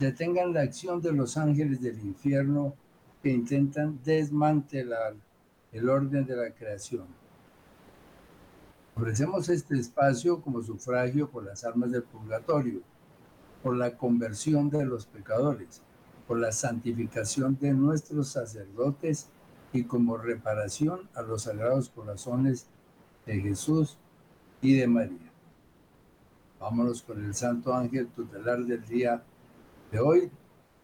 detengan la acción de los ángeles del infierno que intentan desmantelar el orden de la creación. Ofrecemos este espacio como sufragio por las almas del purgatorio, por la conversión de los pecadores, por la santificación de nuestros sacerdotes y como reparación a los sagrados corazones de Jesús y de María. Vámonos con el Santo Ángel tutelar del día de hoy,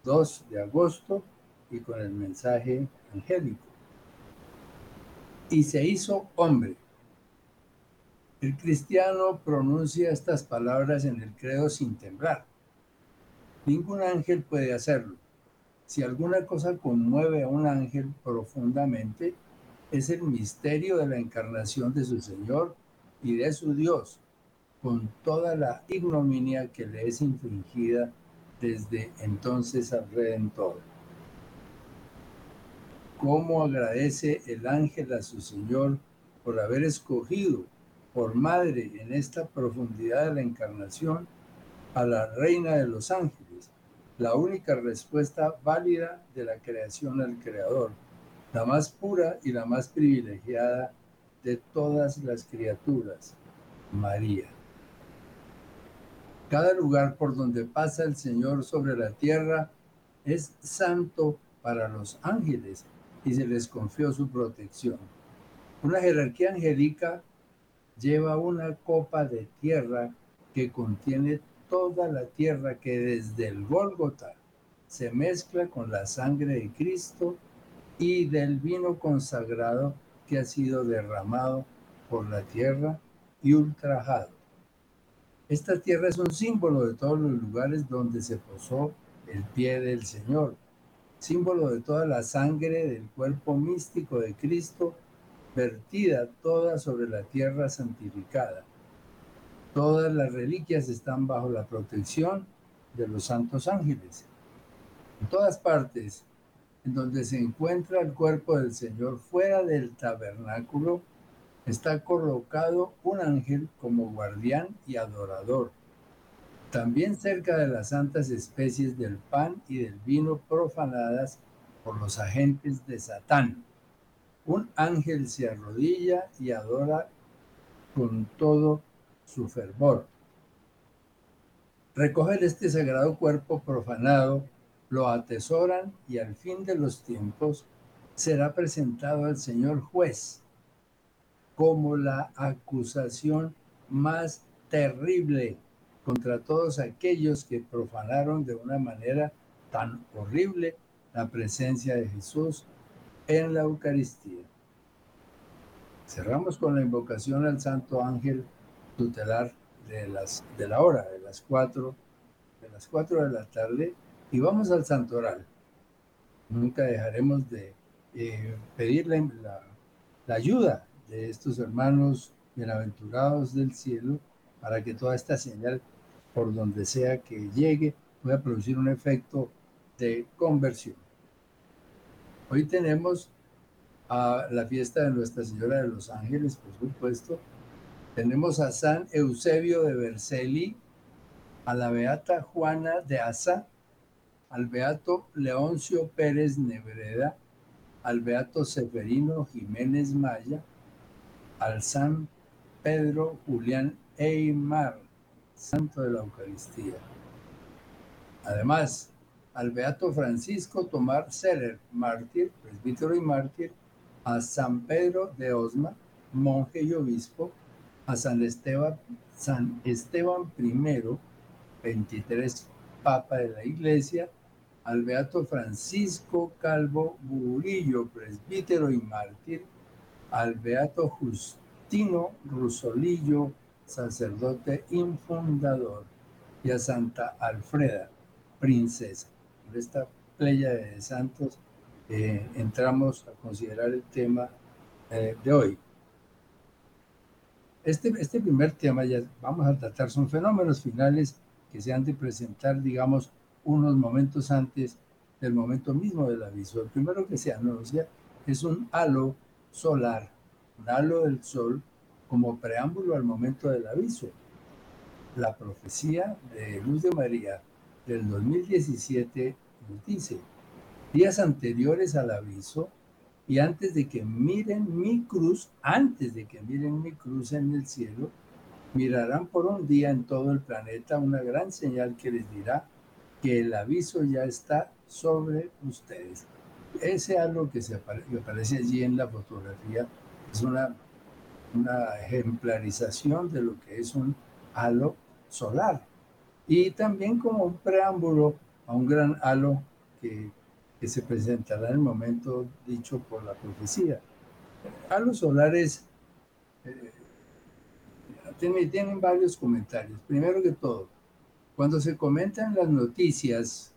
2 de agosto, y con el mensaje angélico. Y se hizo hombre. El cristiano pronuncia estas palabras en el credo sin temblar. Ningún ángel puede hacerlo. Si alguna cosa conmueve a un ángel profundamente, es el misterio de la encarnación de su Señor y de su Dios, con toda la ignominia que le es infringida desde entonces al Redentor. ¿Cómo agradece el ángel a su Señor por haber escogido por madre en esta profundidad de la encarnación a la Reina de los Ángeles, la única respuesta válida de la creación al Creador, la más pura y la más privilegiada de todas las criaturas, María. Cada lugar por donde pasa el Señor sobre la tierra es santo para los ángeles y se les confió su protección. Una jerarquía angélica lleva una copa de tierra que contiene toda la tierra que desde el Gólgota se mezcla con la sangre de Cristo y del vino consagrado que ha sido derramado por la tierra y ultrajado. Esta tierra es un símbolo de todos los lugares donde se posó el pie del Señor, símbolo de toda la sangre del cuerpo místico de Cristo, vertida toda sobre la tierra santificada. Todas las reliquias están bajo la protección de los santos ángeles. En todas partes en donde se encuentra el cuerpo del Señor fuera del tabernáculo, está colocado un ángel como guardián y adorador. También cerca de las santas especies del pan y del vino profanadas por los agentes de Satán. Un ángel se arrodilla y adora con todo su fervor. Recoger este sagrado cuerpo profanado lo atesoran y al fin de los tiempos será presentado al Señor juez como la acusación más terrible contra todos aquellos que profanaron de una manera tan horrible la presencia de Jesús en la Eucaristía. Cerramos con la invocación al Santo Ángel tutelar de, las, de la hora, de las cuatro, de las de la tarde, y vamos al santoral. Nunca dejaremos de eh, la ayuda de estos hermanos bienaventurados del cielo para que toda esta señal, por donde sea que llegue, pueda producir un efecto de conversión. Hoy tenemos a la fiesta de Nuestra Señora de los Ángeles, por supuesto. Tenemos a San Eusebio de Vercelli, a la Beata Juana de Asa, al beato Leoncio Pérez Nebreda, al beato Seferino Jiménez Maya, al San Pedro Julián Eymar, santo de la Eucaristía. Además, al beato Francisco Tomar Seller, mártir, presbítero y mártir, a San Pedro de Osma, monje y obispo, a San Esteban, San Esteban I, 23 Papa de la Iglesia, al Beato Francisco Calvo Burillo, presbítero y mártir, al Beato Justino Rusolillo, sacerdote infundador, y a Santa Alfreda, princesa. Por esta playa de santos eh, entramos a considerar el tema eh, de hoy. Este, este primer tema ya vamos a tratar son fenómenos finales que se han de presentar, digamos, unos momentos antes del momento mismo del aviso. El primero que se anuncia es un halo solar, un del sol como preámbulo al momento del aviso. La profecía de Luz de María del 2017 nos dice, días anteriores al aviso y antes de que miren mi cruz, antes de que miren mi cruz en el cielo, mirarán por un día en todo el planeta una gran señal que les dirá que el aviso ya está sobre ustedes. Ese algo que, se aparece allí en la fotografía es una, una ejemplarización de lo que es un halo solar y también como un preámbulo a un gran halo que, que se presentará en el momento dicho por la profecía. Halos solares eh, tienen, tienen varios comentarios. Primero que todo, cuando se comentan las noticias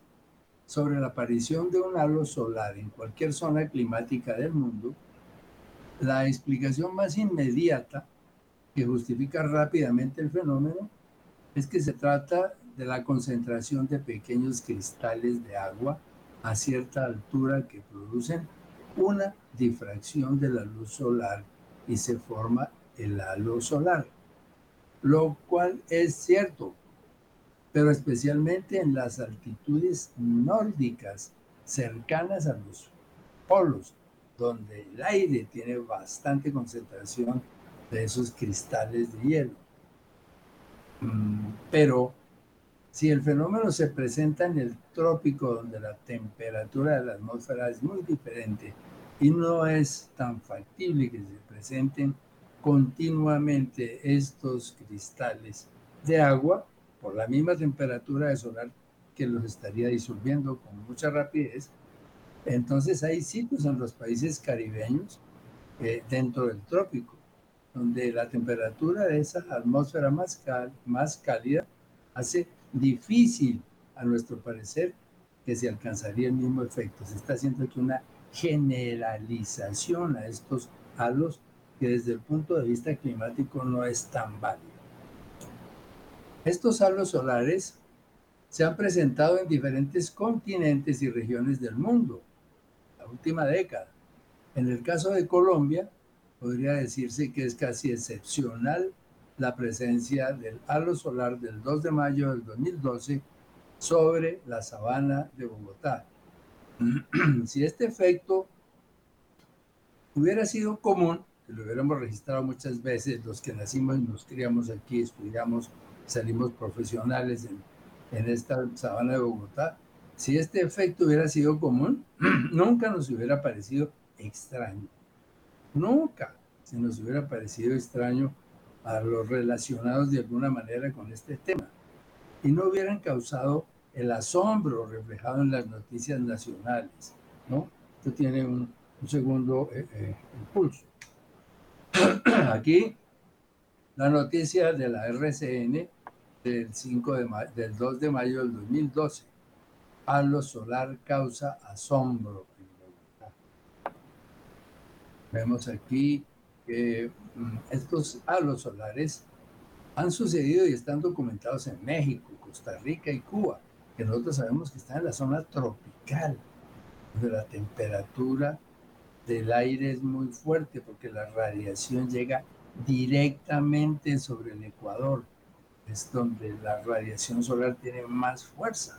sobre la aparición de un halo solar en cualquier zona climática del mundo, la explicación más inmediata que justifica rápidamente el fenómeno es que se trata de la concentración de pequeños cristales de agua a cierta altura que producen una difracción de la luz solar y se forma el halo solar, lo cual es cierto, pero especialmente en las altitudes nórdicas cercanas a los polos, donde el aire tiene bastante concentración de esos cristales de hielo. Mm, pero si el fenómeno se presenta en el trópico, donde la temperatura de la atmósfera es muy diferente y no es tan factible que se presenten continuamente estos cristales de agua por la misma temperatura de solar que los estaría disolviendo con mucha rapidez, entonces hay sitios en los países caribeños eh, dentro del trópico, donde la temperatura de esa atmósfera más, más cálida hace difícil, a nuestro parecer, que se alcanzaría el mismo efecto. Se está haciendo aquí una generalización a estos halos que desde el punto de vista climático no es tan válido. Estos halos solares se han presentado en diferentes continentes y regiones del mundo la última década. En el caso de Colombia, podría decirse que es casi excepcional la presencia del halo solar del 2 de mayo del 2012 sobre la sabana de Bogotá. si este efecto hubiera sido común, que lo hubiéramos registrado muchas veces, los que nacimos y nos criamos aquí, estudiamos, salimos profesionales en, en esta sabana de Bogotá, si este efecto hubiera sido común, nunca nos hubiera parecido extraño. Nunca se nos hubiera parecido extraño a los relacionados de alguna manera con este tema y no hubieran causado el asombro reflejado en las noticias nacionales, ¿no? Esto tiene un, segundo eh, eh, impulso. Aquí, la noticia de la RCN del, 5 de del 2 de mayo del 2012. Halo solar causa asombro. Vemos aquí Mm, estos halos solares han sucedido y están documentados en México, Costa Rica y Cuba, que nosotros sabemos que están en la zona tropical, donde la temperatura del aire es muy fuerte porque la radiación llega directamente sobre el Ecuador, es donde la radiación solar tiene más fuerza.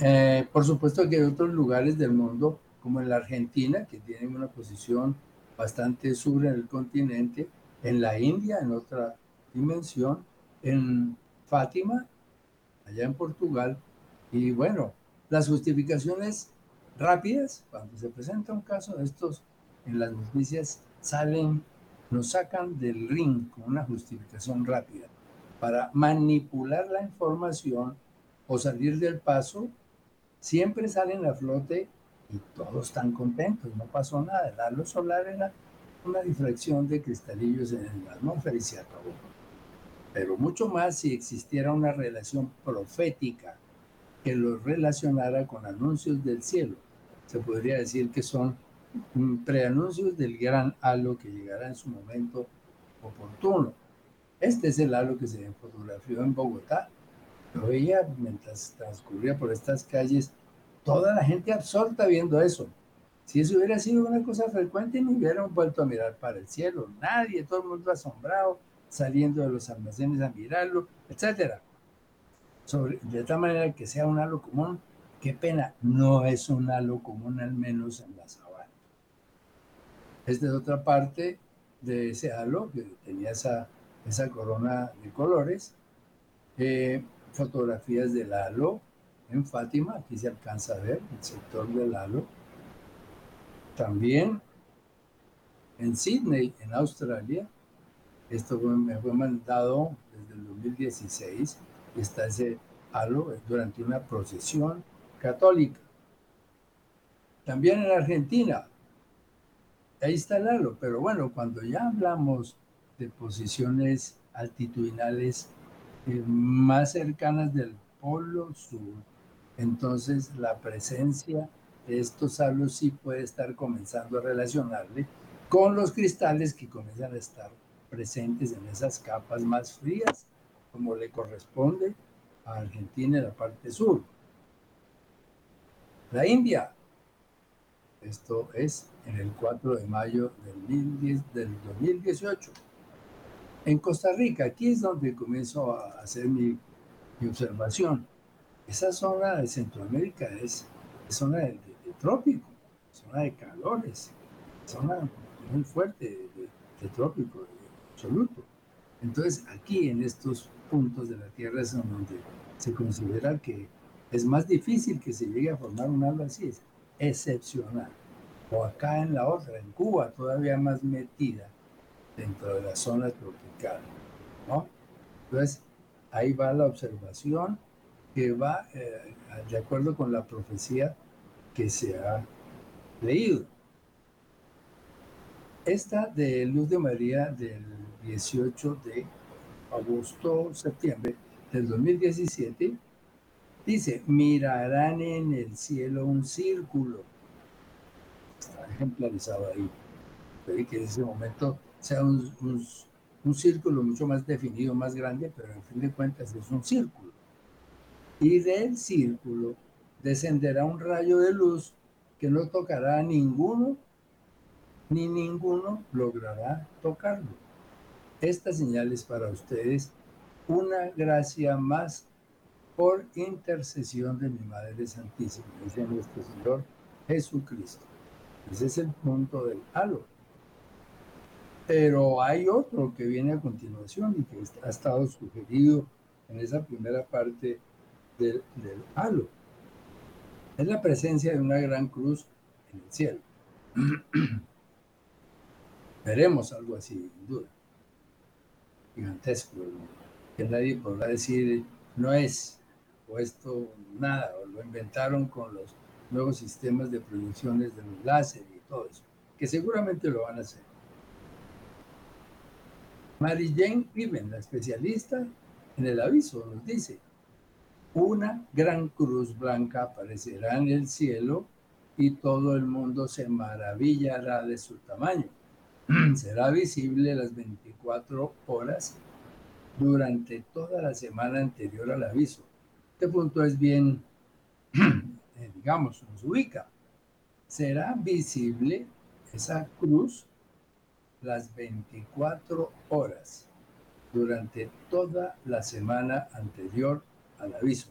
Eh, por supuesto que hay otros lugares del mundo, como en la Argentina, que tienen una posición bastante sur en el continente, en la India, en otra dimensión, en Fátima, allá en Portugal. Y bueno, las justificaciones rápidas, cuando se presenta un caso de estos en las noticias, salen, nos sacan del ring con una justificación rápida para manipular la información o salir del paso, siempre salen a flote y todos están contentos, no pasó nada. El halo solar era una difracción de cristalillos en la atmósfera y se Pero mucho más si existiera una relación profética que los relacionara con anuncios del cielo. Se podría decir que son preanuncios del gran halo que llegará en su momento oportuno. Este es el halo que se fotografió en Bogotá. Lo veía mientras transcurría por estas calles, toda la gente absorta viendo eso. Si eso hubiera sido una cosa frecuente, no hubieran vuelto a mirar para el cielo. Nadie, todo el mundo asombrado, saliendo de los almacenes a mirarlo, etc. de tal manera que sea un halo común, qué pena, no es un halo común, al menos en la sabana. Esta es otra parte de ese halo que tenía esa, esa corona de colores. Eh, fotografías del halo en Fátima, aquí se alcanza a ver el sector del halo también en Sydney, en Australia, esto me fue mandado desde el 2016, está ese halo durante una procesión católica. También en Argentina, ahí está el halo, pero bueno, cuando ya hablamos de posiciones altitudinales eh, más cercanas del polo sur, entonces la presencia estos halos sí puede estar comenzando a relacionarle con los cristales que comienzan a estar presentes en esas capas más frías, como le corresponde a Argentina en la parte sur. La India, esto es en el 4 de mayo del 2018. En Costa Rica, aquí es donde comienzo a hacer mi, mi observación. Esa zona de Centroamérica es, es zona de, trópico, zona de calores, zona muy fuerte de, trópico, absoluto. Entonces, aquí en estos puntos de la Tierra es donde se considera que es más difícil que se llegue a formar un algo así, es excepcional. O acá en la otra, en Cuba, todavía más metida dentro de la zona tropical. ¿no? Entonces, ahí va la observación que va eh, de acuerdo con la profecía que se ha leído. Esta de Luz de María del 18 de agosto, septiembre del 2017, dice, mirarán en el cielo un círculo. Está ejemplarizado ahí. Puede que en ese momento sea un, un círculo mucho más definido, más grande, pero en fin de cuentas es un círculo. Y del círculo descenderá un rayo de luz que no tocará a ninguno, ni ninguno logrará tocarlo. Esta señal es para ustedes una gracia más por intercesión de mi Madre Santísima, dice nuestro Señor Jesucristo. Ese es el punto del halo. Pero hay otro que viene a continuación y que ha estado sugerido en esa primera parte del, halo es la presencia de una gran cruz en el cielo. Veremos algo así, sin duda. Gigantesco, que nadie podrá decir no es, o esto nada, o lo inventaron con los nuevos sistemas de proyecciones de los láser y todo eso, que seguramente lo van a hacer. Mary Jane Riven, la especialista en el aviso, nos dice, una gran cruz blanca aparecerá en el cielo y todo el mundo se maravillará de su tamaño. Será visible las 24 horas durante toda la semana anterior al aviso. Este punto es bien, eh, digamos, nos ubica. Será visible esa cruz las 24 horas durante toda la semana anterior al aviso.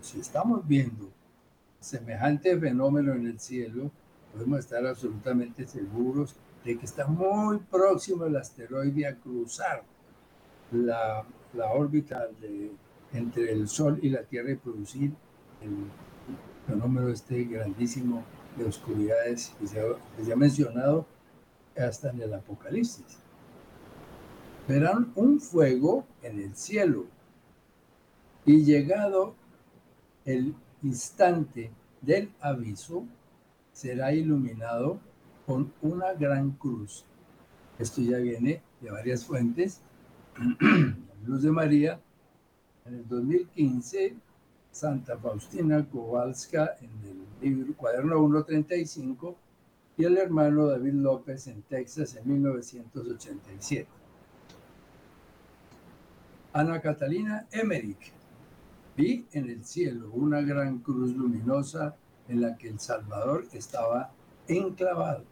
si estamos viendo semejante fenómeno en el cielo, podemos estar absolutamente seguros de que está muy próximo el asteroide a cruzar la, la órbita entre el Sol y la Tierra y producir el fenómeno este grandísimo de oscuridades que se, que se ha mencionado hasta en el Apocalipsis. Verán un fuego en el cielo y llegado el instante del aviso, será iluminado con una gran cruz. Esto ya viene de varias fuentes. Luz de María, en el 2015, Santa Faustina Kowalska en el libro Cuaderno 135 y el hermano David López en Texas en 1987. Ana Catalina Emmerich. Vi en el cielo una gran cruz luminosa en la que el Salvador estaba enclavado.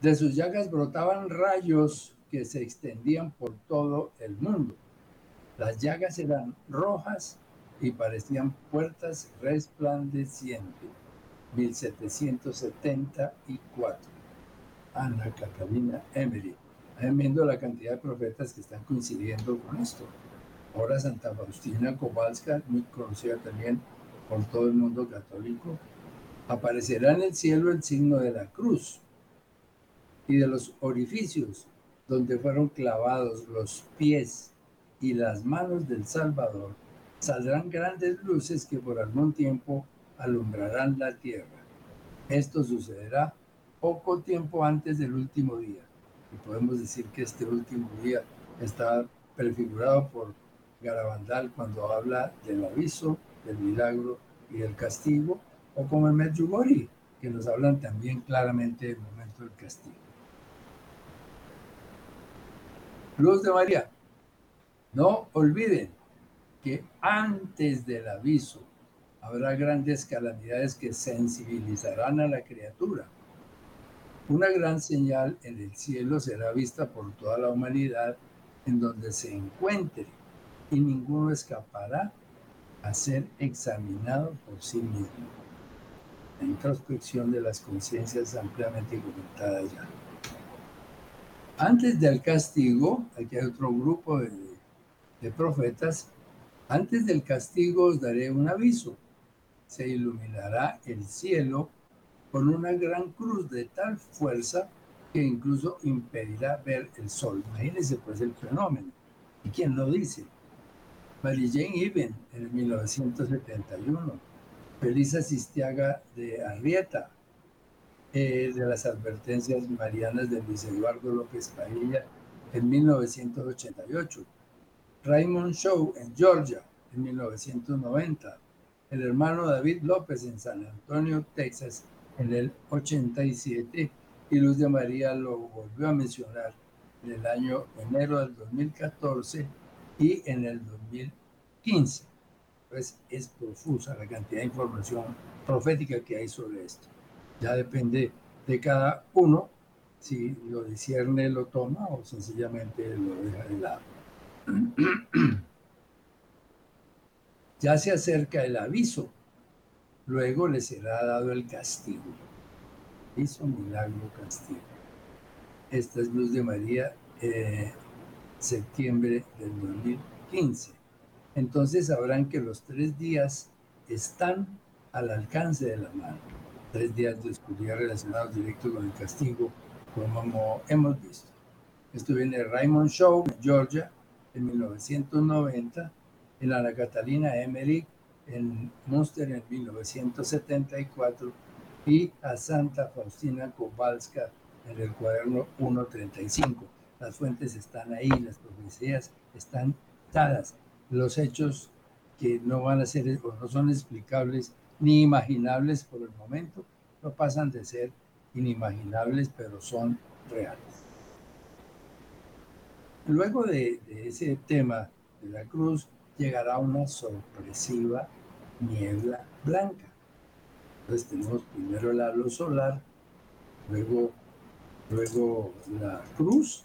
De sus llagas brotaban rayos que se extendían por todo el mundo. Las llagas eran rojas y parecían puertas resplandecientes. 1774. Ana Catalina Emery. viendo la cantidad de profetas que están coincidiendo con esto. Ahora Santa Faustina Kowalska, muy conocida también por todo el mundo católico, aparecerá en el cielo el signo de la cruz y de los orificios donde fueron clavados los pies y las manos del Salvador, saldrán grandes luces que por algún tiempo alumbrarán la tierra. Esto sucederá poco tiempo antes del último día. Y podemos decir que este último día está prefigurado por Garabandal cuando habla del aviso, del milagro y del castigo, o como en Medjugorje, que nos hablan también claramente del momento del castigo. Luz de María. No olviden que antes del aviso habrá grandes calamidades que sensibilizarán a la criatura. Una gran señal en el cielo será vista por toda la humanidad en donde se encuentre y ninguno escapará a ser examinado por sí mismo. La introspección de las conciencias ampliamente comentada ya. Antes del castigo, aquí hay otro grupo de, de profetas, antes del castigo os daré un aviso. Se iluminará el cielo con una gran cruz de tal fuerza que incluso impedirá ver el sol. Imagínense pues el fenómeno. ¿Y quién lo dice? Mary Jane Even en 1971. Felisa Sistiaga de Arrieta, eh, de las advertencias marianas de Luis Eduardo López Padilla en 1988. Raymond Shaw en Georgia en 1990. El hermano David López en San Antonio, Texas en el 87 y Luz de María lo volvió a mencionar en el año enero del 2014 y en el 2015. Pues es profusa la cantidad de información profética que hay sobre esto. Ya depende de cada uno si lo discierne, lo toma o sencillamente lo deja de lado. ya se acerca el aviso, luego le será dado el castigo. Hizo milagro castigo. Esta es Luz de María, eh, septiembre del 2015. Entonces sabrán que los tres días están al alcance de la mano tres días de oscuridad relacionados directo con el castigo, como hemos visto. Esto viene de Raymond Shaw, Georgia, en 1990, en Ana Catalina Emery, en Munster, en 1974, y a Santa Faustina Kowalska en el cuaderno 135. Las fuentes están ahí, las profecías están dadas. Los hechos que no van a ser o no son explicables ni imaginables por el momento, no pasan de ser inimaginables, pero son reales. Luego de, ese tema de la cruz llegará una sorpresiva niebla blanca. Entonces tenemos primero la luz solar, luego, luego la cruz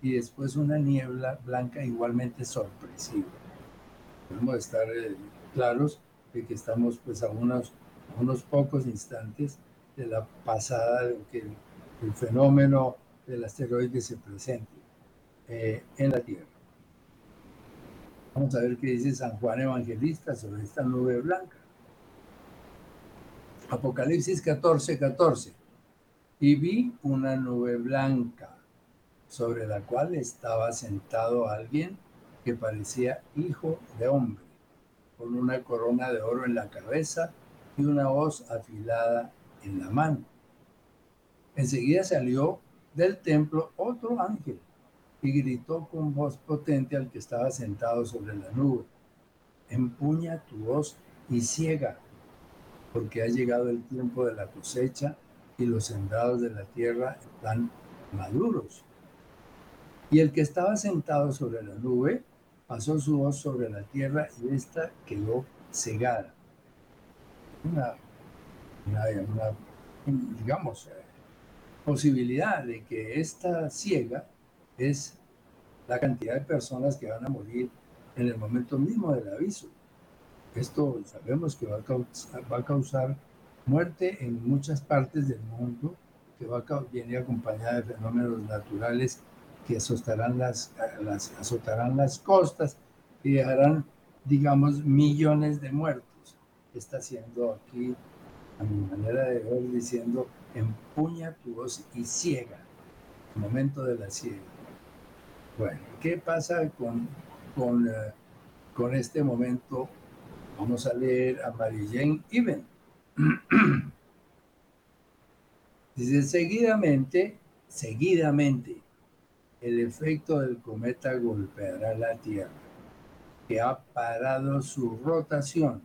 y después una niebla blanca igualmente sorpresiva. Podemos estar eh, claros de que estamos pues a unos, unos pocos instantes de la pasada de que el, fenómeno del asteroide se presente eh, en la Tierra. Vamos a ver qué dice San Juan Evangelista sobre esta nube blanca. Apocalipsis 14, 14. Y vi una nube blanca sobre la cual estaba sentado alguien que parecía hijo de hombre con una corona de oro en la cabeza y una hoz afilada en la mano. Enseguida salió del templo otro ángel y gritó con voz potente al que estaba sentado sobre la nube, empuña tu voz y ciega, porque ha llegado el tiempo de la cosecha y los sembrados de la tierra están maduros. Y el que estaba sentado sobre la nube pasó su voz sobre la tierra y ésta quedó cegada. Una, digamos, eh, posibilidad de que esta ciega es la cantidad de personas que van a morir en el momento mismo del aviso. Esto sabemos que va a causar, muerte en muchas partes del mundo, que va a, viene acompañada de fenómenos naturales que azotarán las, las, azotarán las costas y dejarán, digamos, millones de muertos. Está haciendo aquí, a mi manera de ver, diciendo, empuña tu voz y ciega, momento de la ciega. Bueno, ¿qué pasa con, con, eh, con este momento? Vamos a leer a Mary Jane Even. Dice, seguidamente, seguidamente, el efecto del cometa golpeará la Tierra, que ha parado su rotación,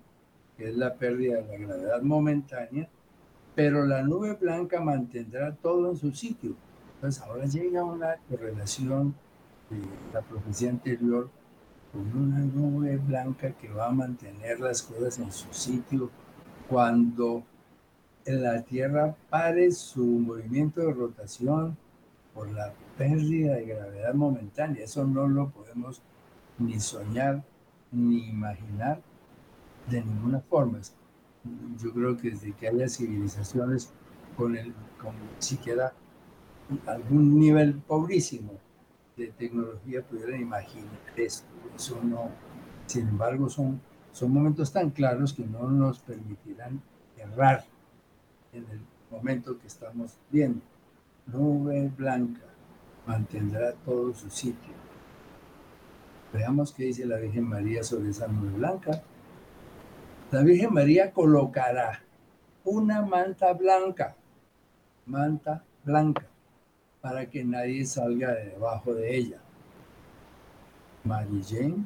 que es la pérdida de la gravedad momentánea, pero la nube blanca mantendrá todo en su sitio. Entonces ahora llega una correlación la profecía anterior con una nube blanca que va a mantener las cosas en su sitio cuando la Tierra pare su movimiento de rotación por la pérdida de gravedad momentánea. Eso no lo podemos ni soñar ni imaginar de ninguna forma. Yo creo que desde que haya civilizaciones con, el, con siquiera algún nivel pobrísimo de tecnología pudieran imaginar esto. Eso no, sin embargo, son, son momentos tan claros que no nos permitirán errar en el momento que estamos viendo. Nube blanca mantendrá todo su sitio. Veamos qué dice la Virgen María sobre esa nube blanca. La Virgen María colocará una manta blanca, manta blanca, para que nadie salga de debajo de ella. Mary Jane,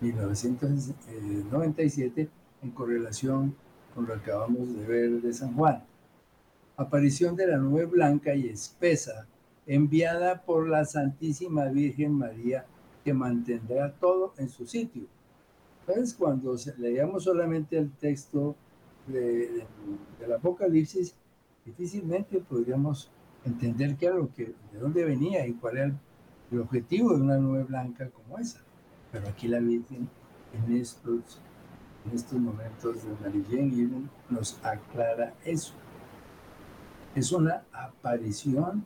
1997, en correlación con lo que acabamos de ver de San Juan. Aparición de la nube blanca y espesa enviada por la Santísima Virgen María, que mantendrá todo en su sitio. Entonces, cuando leíamos solamente el texto de, del Apocalipsis, difícilmente podríamos entender qué era lo que, de dónde venía y cuál era el, objetivo de una nube blanca como esa. Pero aquí la Virgen, en estos, en estos momentos de Marilén nos aclara eso. Es una aparición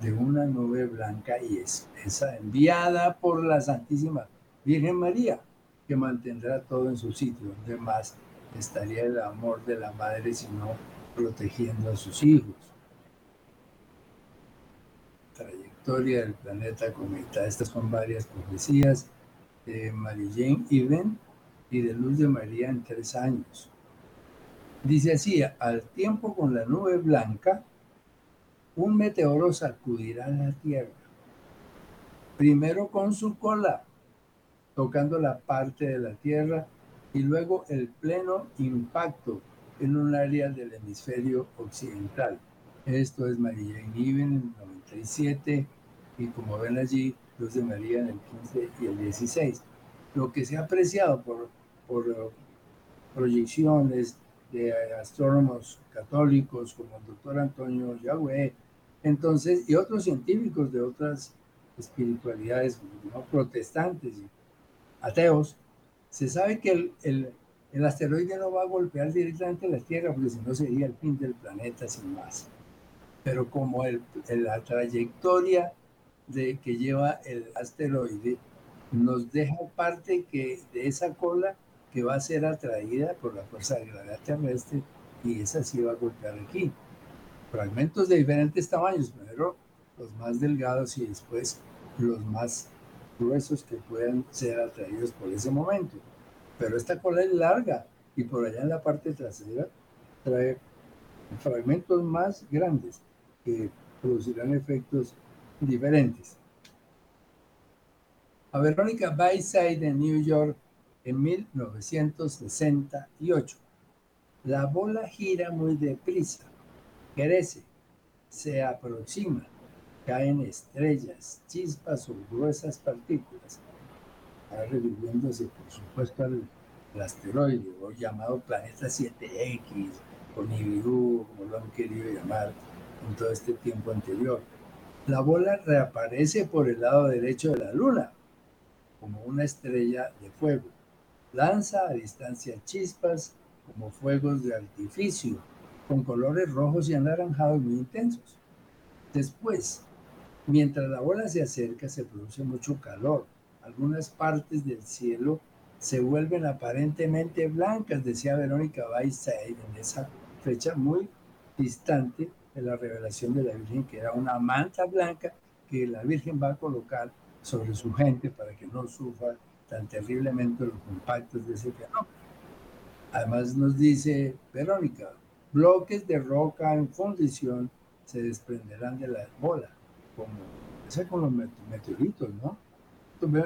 de una nube blanca y esa enviada por la Santísima Virgen María, que mantendrá todo en su sitio, donde más estaría el amor de la madre, sino protegiendo a sus hijos. Trayectoria del planeta cometa. Estas son varias profecías de Jane Even y de Luz de María en tres años. Dice así, al tiempo con la nube blanca, un meteoro sacudirá la Tierra. Primero con su cola, tocando la parte de la Tierra, y luego el pleno impacto en un área del hemisferio occidental. Esto es María en el 97 y como ven allí, Luz de María en el 15 y el 16. Lo que se ha apreciado por, por proyecciones de astrónomos católicos como el doctor Antonio Yahweh, entonces, y otros científicos de otras espiritualidades, ¿no? protestantes y ateos, se sabe que el, el, el, asteroide no va a golpear directamente la Tierra, porque si no sería el fin del planeta sin más. Pero como el, la trayectoria de, que lleva el asteroide nos deja parte de esa cola que va a ser atraída por la fuerza de gravedad terrestre y esa sí va a golpear aquí fragmentos de diferentes tamaños, primero los más delgados y después los más gruesos que puedan ser atraídos por ese momento. Pero esta cola es larga y por allá en la parte trasera trae fragmentos más grandes que producirán efectos diferentes. a Verónica Bayside de New York en 1968. La bola gira muy deprisa, crece, se aproxima, caen estrellas, chispas o gruesas partículas, reviviéndose, por supuesto, al, asteroide, o llamado planeta 7X, o Nibiru, como lo han querido llamar en todo este tiempo anterior. La bola reaparece por el lado derecho de la Luna, como una estrella de fuego. Lanza a distancia chispas como fuegos de artificio, con colores rojos y anaranjados muy intensos. Después, mientras la bola se acerca, se produce mucho calor. Algunas partes del cielo se vuelven aparentemente blancas, decía Verónica Bayside en esa fecha muy distante de la revelación de la Virgen, que era una manta blanca que la Virgen va a colocar sobre su gente para que no sufra tan terriblemente los compactos de ese fenómeno. Además nos dice Verónica, bloques de roca en fundición se desprenderán de la bola, como, con los meteoritos, ¿no?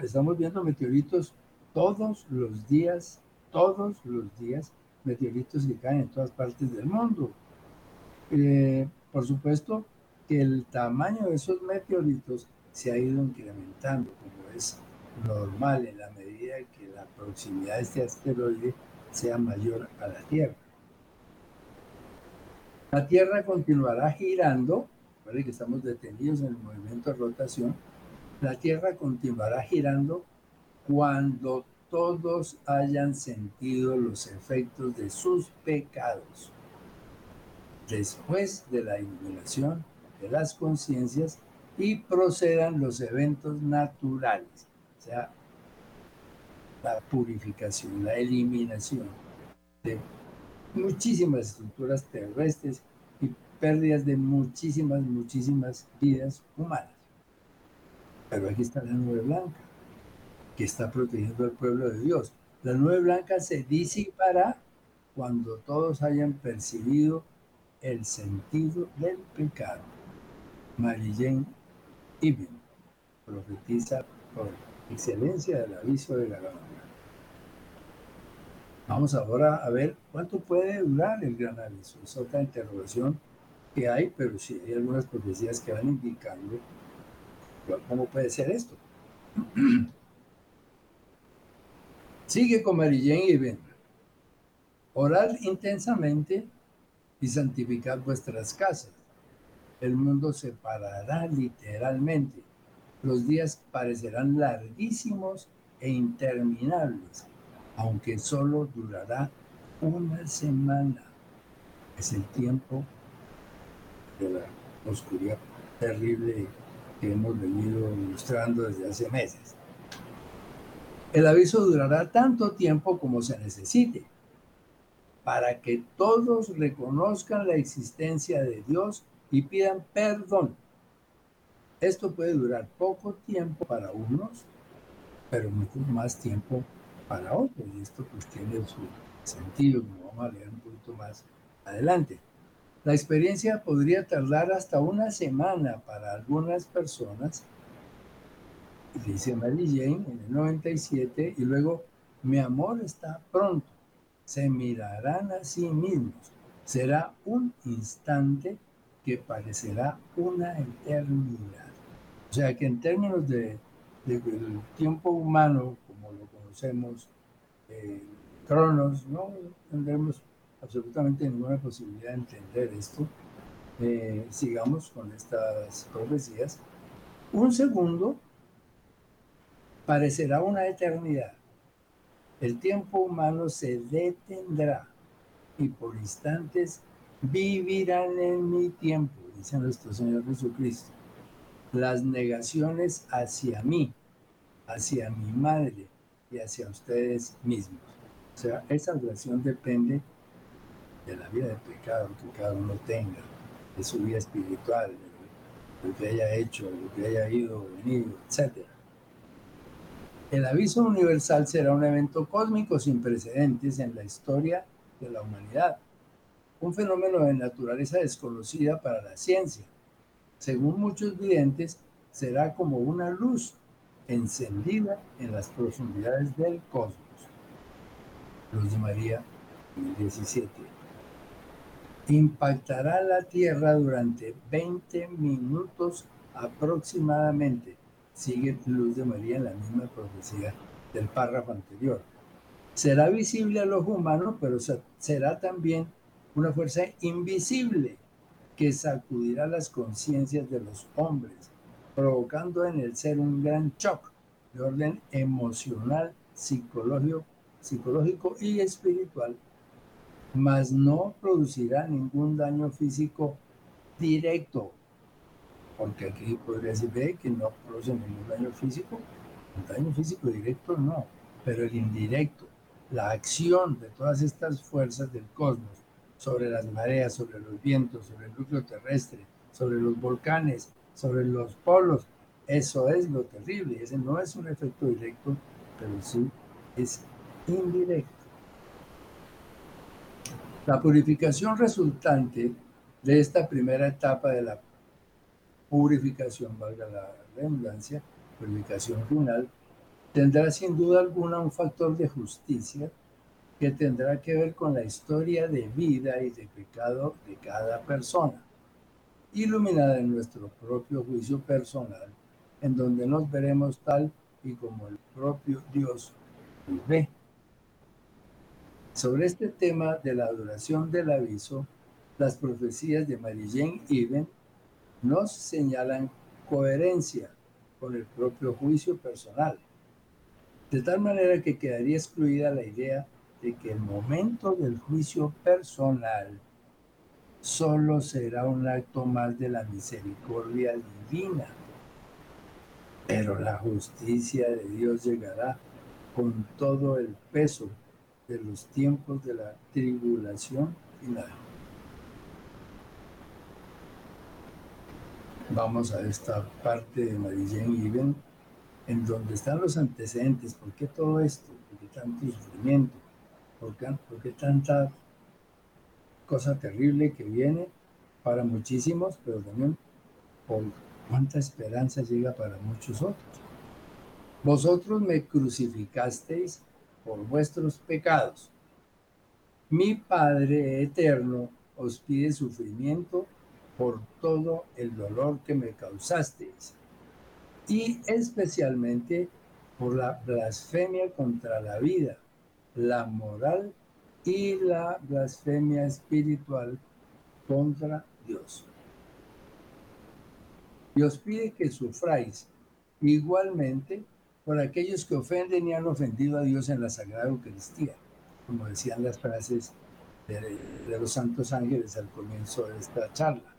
Estamos viendo meteoritos todos los días, todos los días, meteoritos que caen en todas partes del mundo. Eh, por supuesto que el tamaño de esos meteoritos se ha ido incrementando, como es normal en la medida que la proximidad de este asteroide sea mayor a la Tierra. La Tierra continuará girando, que estamos detenidos en el movimiento de rotación, la Tierra continuará girando cuando todos hayan sentido los efectos de sus pecados. Después de la iluminación de las conciencias y procedan los eventos naturales, o sea, la purificación, la eliminación de muchísimas estructuras terrestres y pérdidas de muchísimas, muchísimas vidas humanas. Pero aquí está la nube blanca, que está protegiendo al pueblo de Dios. La nube blanca se disipará cuando todos hayan percibido el sentido del pecado. Marillén Ibn profetiza por excelencia del aviso de la Vamos ahora a ver cuánto puede durar el gran aviso. Es otra interrogación que hay, pero sí hay algunas profecías que van indicando cómo puede ser esto. Sigue con Marillén y. Orad intensamente y santificad vuestras casas. El mundo se parará literalmente. Los días parecerán larguísimos e interminables aunque solo durará una semana. Es el tiempo de la oscuridad terrible que hemos venido ilustrando desde hace meses. El aviso durará tanto tiempo como se necesite para que todos reconozcan la existencia de Dios y pidan perdón. Esto puede durar poco tiempo para unos, pero mucho más tiempo para otros. Y esto pues tiene su sentido, como vamos a leer un poquito más adelante. La experiencia podría tardar hasta una semana para algunas personas, dice Mary Jane en el 97, y luego, mi amor está pronto, se mirarán a sí mismos, será un instante que parecerá una eternidad. O sea que en términos de, de, del tiempo humano conocemos eh, Cronos, no tendremos absolutamente ninguna posibilidad de entender esto. Eh, sigamos con estas profecías. Un segundo parecerá una eternidad. El tiempo humano se detendrá y por instantes vivirán en mi tiempo, dice nuestro Señor Jesucristo. Las negaciones hacia mí, hacia mi madre, hacia ustedes mismos. O sea, esa relación depende de la vida de pecado que cada uno tenga, de su vida espiritual, de lo que haya hecho, de lo que haya ido, venido, etc. El aviso universal será un evento cósmico sin precedentes en la historia de la humanidad, un fenómeno de naturaleza desconocida para la ciencia. Según muchos videntes, será como una luz encendida en las profundidades del cosmos. Luz de María 17. Impactará la Tierra durante 20 minutos aproximadamente. Sigue Luz de María en la misma profecía del párrafo anterior. Será visible a los humanos, pero será también una fuerza invisible que sacudirá las conciencias de los hombres, provocando en el ser un gran shock de orden emocional, psicológico, psicológico y espiritual, mas no producirá ningún daño físico directo, porque aquí podría decir que no produce ningún daño físico, un daño físico directo no, pero el indirecto, la acción de todas estas fuerzas del cosmos sobre las mareas, sobre los vientos, sobre el núcleo terrestre, sobre los volcanes, sobre los polos, eso es lo terrible. Ese no es un efecto directo, pero sí es indirecto. La purificación resultante de esta primera etapa de la purificación, valga la redundancia, purificación final, tendrá sin duda alguna un factor de justicia que tendrá que ver con la historia de vida y de pecado de cada persona, iluminada en nuestro propio juicio personal, en donde nos veremos tal y como el propio Dios nos ve. Sobre este tema de la adoración del aviso, las profecías de Mary Jane Even nos señalan coherencia con el propio juicio personal, de tal manera que quedaría excluida la idea de que el momento del juicio personal solo será un acto más de la misericordia divina. Pero la justicia de Dios llegará con todo el peso de los tiempos de la tribulación final. Vamos a esta parte de Marilyn Iben, en donde están los antecedentes. ¿Por qué todo esto? ¿Por qué tanto sufrimiento? ¿Por qué, tanta cosa terrible que viene para muchísimos, pero también por cuánta esperanza llega para muchos otros? Vosotros me crucificasteis por vuestros pecados. Mi Padre eterno os pide sufrimiento por todo el dolor que me causasteis y especialmente por la blasfemia contra la vida la moral y la blasfemia espiritual contra Dios. Dios pide que sufráis igualmente por aquellos que ofenden y han ofendido a Dios en la Sagrada Eucaristía, como decían las frases de, de los santos ángeles al comienzo de esta charla.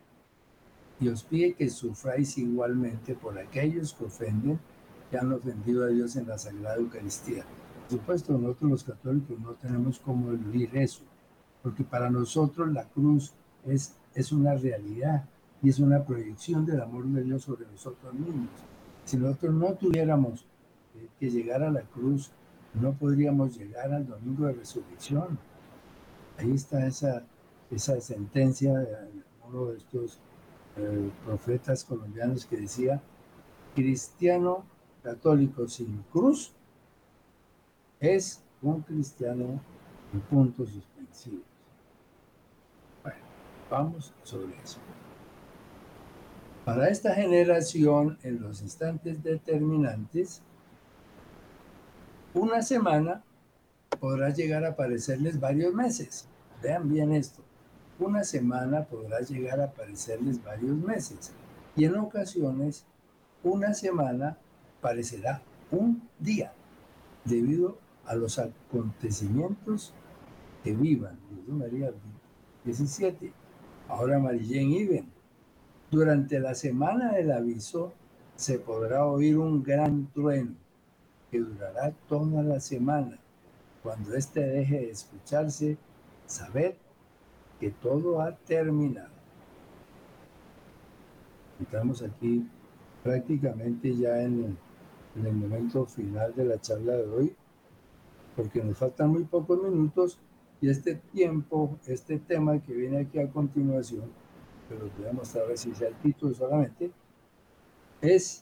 Dios pide que sufráis igualmente por aquellos que ofenden y han ofendido a Dios en la Sagrada Eucaristía por supuesto, nosotros los católicos no tenemos cómo eludir eso, porque para nosotros la cruz es, es una realidad y es una proyección del amor de Dios sobre nosotros mismos. Si nosotros no tuviéramos eh, que llegar a la cruz, no podríamos llegar al domingo de resurrección. Ahí está esa, esa sentencia de uno de estos profetas colombianos que decía, cristiano católico sin cruz es un cristiano en puntos suspensivos. Bueno, vamos sobre eso. Para esta generación, en los instantes determinantes, una semana podrá llegar a parecerles varios meses. Vean bien esto. Una semana podrá llegar a parecerles varios meses. Y en ocasiones, una semana parecerá un día, debido a los acontecimientos que vivan. María 17. Ahora Marilén Iben. Durante la semana del aviso se podrá oír un gran trueno que durará toda la semana. Cuando éste deje de escucharse, saber que todo ha terminado. Estamos aquí prácticamente ya en el momento final de la charla de hoy porque nos faltan muy pocos minutos y este tiempo, este tema que viene aquí a continuación, pero voy a mostrar si sea el título solamente, es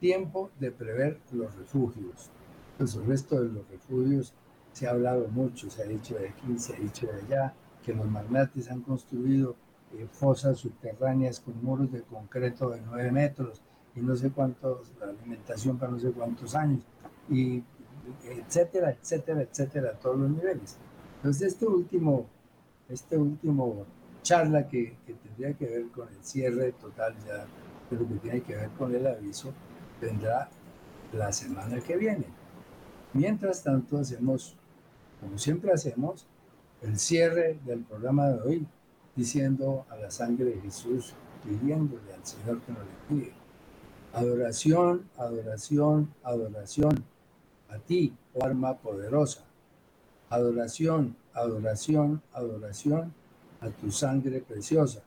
Tiempo de prever los refugios. Pues el resto de los refugios se ha hablado mucho, se ha dicho de aquí, se ha dicho de allá, que los magnates han construido eh, fosas subterráneas con muros de concreto de 9 metros y no sé cuántos, la alimentación para no sé cuántos años, y etcétera, etcétera, etcétera, a todos los niveles. Entonces, este último, este último charla que, que tendría que ver con el cierre total ya de lo que tiene que ver con el aviso, vendrá la semana que viene. Mientras tanto, hacemos, como siempre hacemos, el cierre del programa de hoy, diciendo a la sangre de Jesús, pidiéndole al Señor que nos le pide. Adoración, adoración, adoración a ti, oh arma poderosa. Adoración, adoración, adoración a tu sangre preciosa.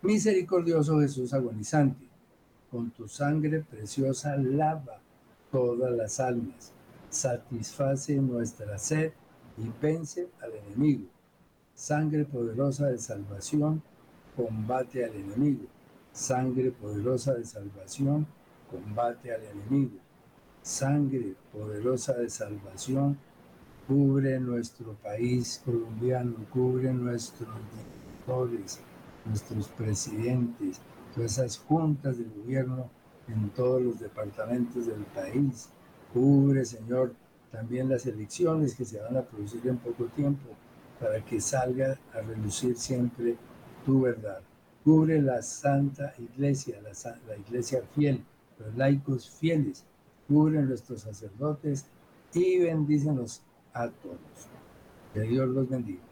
Misericordioso Jesús agonizante, con tu sangre preciosa lava todas las almas, satisface nuestra sed y vence al enemigo. Sangre poderosa de salvación, combate al enemigo. Sangre poderosa de salvación, combate al enemigo. Sangre poderosa de salvación, cubre nuestro país colombiano, cubre nuestros directores, nuestros presidentes, todas esas juntas de gobierno en todos los departamentos del país. Cubre, Señor, también las elecciones que se van a producir en poco tiempo para que salga a relucir siempre tu verdad. Cubre la Santa Iglesia, la, Iglesia fiel, los laicos fieles. Cubre nuestros sacerdotes y bendícenos a todos. Que Dios los bendiga.